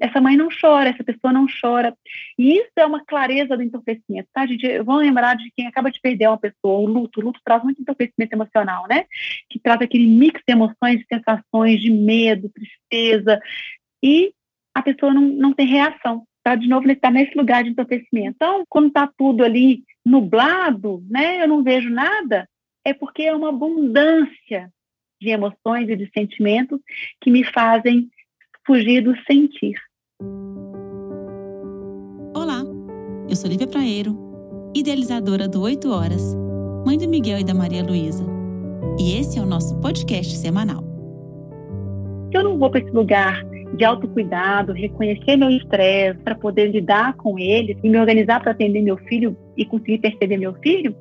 essa mãe não chora, essa pessoa não chora. E isso é uma clareza do entorpecimento, tá, gente? Vamos lembrar de quem acaba de perder uma pessoa, o luto. O luto traz muito entorpecimento emocional, né? Que traz aquele mix de emoções, de sensações, de medo, tristeza. E a pessoa não, não tem reação. Tá? De novo, ele está nesse lugar de entorpecimento. Então, quando está tudo ali nublado, né? Eu não vejo nada, é porque é uma abundância de emoções e de sentimentos que me fazem fugir do sentir. Eu sou Lívia Praeiro, idealizadora do 8 Horas, mãe do Miguel e da Maria Luísa. E esse é o nosso podcast semanal. Se eu não vou para esse lugar de autocuidado, reconhecer meu estresse para poder lidar com ele e me organizar para atender meu filho e conseguir perceber meu filho,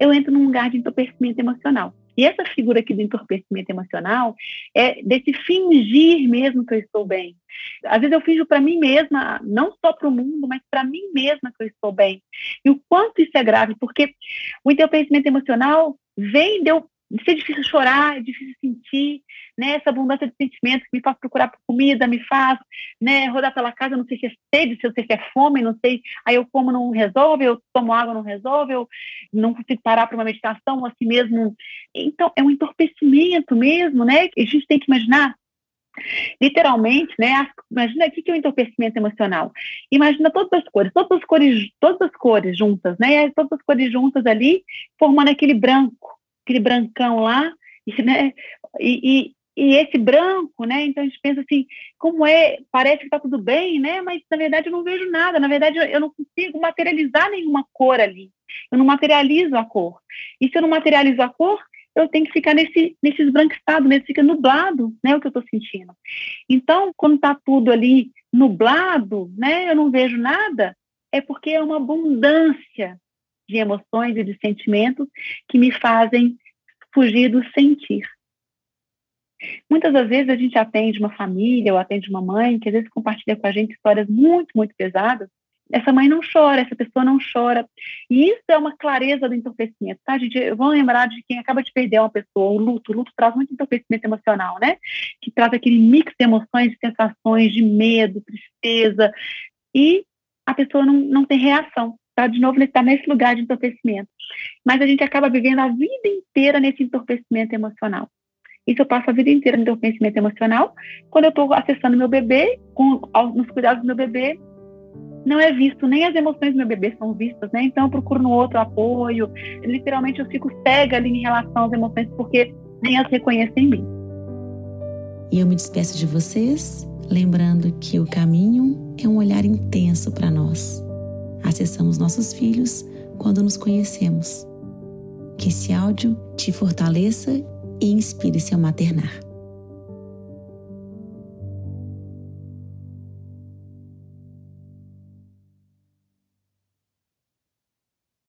eu entro num lugar de entorpecimento emocional. E essa figura aqui do entorpecimento emocional é desse fingir mesmo que eu estou bem. Às vezes eu finjo para mim mesma, não só para o mundo, mas para mim mesma que eu estou bem. E o quanto isso é grave, porque o entorpecimento emocional vem de eu ser difícil chorar, é difícil sentir, né? Essa abundância de sentimentos que me faz procurar por comida, me faz, né? Rodar pela casa, não sei se é sede, se eu sei se é fome, não sei. Aí eu como, não resolve, eu tomo água, não resolve, eu não consigo parar para uma meditação, assim mesmo. Então, é um entorpecimento mesmo, né? A gente tem que imaginar literalmente, né? Imagina aqui que é o entorpecimento emocional. Imagina todas as cores, todas as cores, todas as cores juntas, né? Todas as cores juntas ali, formando aquele branco, aquele brancão lá, né? E, e, esse branco, né? Então a gente pensa assim, como é, parece que está tudo bem, né? Mas na verdade eu não vejo nada, na verdade eu não consigo materializar nenhuma cor ali. Eu não materializo a cor. E se eu não materializo a cor, eu tenho que ficar nesse, nesse esbranquiçado, nesse fica nublado, né? O que eu estou sentindo. Então, quando está tudo ali nublado, né? Eu não vejo nada, é porque é uma abundância de emoções e de sentimentos que me fazem fugir do sentir. Muitas das vezes a gente atende uma família ou atende uma mãe que às vezes compartilha com a gente histórias muito, muito pesadas. Essa mãe não chora, essa pessoa não chora. E isso é uma clareza do entorpecimento, tá, gente? Vamos lembrar de quem acaba de perder uma pessoa, o luto. O luto traz muito entorpecimento emocional, né? Que traz aquele mix de emoções, de sensações, de medo, tristeza. E a pessoa não, não tem reação tá? De novo, ele está nesse lugar de entorpecimento. Mas a gente acaba vivendo a vida inteira nesse entorpecimento emocional. Isso eu passo a vida inteira no entorpecimento emocional. Quando eu estou acessando meu bebê, com, nos cuidados do meu bebê, não é visto, nem as emoções do meu bebê são vistas, né? Então eu procuro no outro apoio. Literalmente eu fico cega ali em relação às emoções, porque nem as reconheço em mim. E eu me despeço de vocês, lembrando que o caminho é um olhar intenso para nós acessamos nossos filhos quando nos conhecemos. Que esse áudio te fortaleça e inspire seu maternar.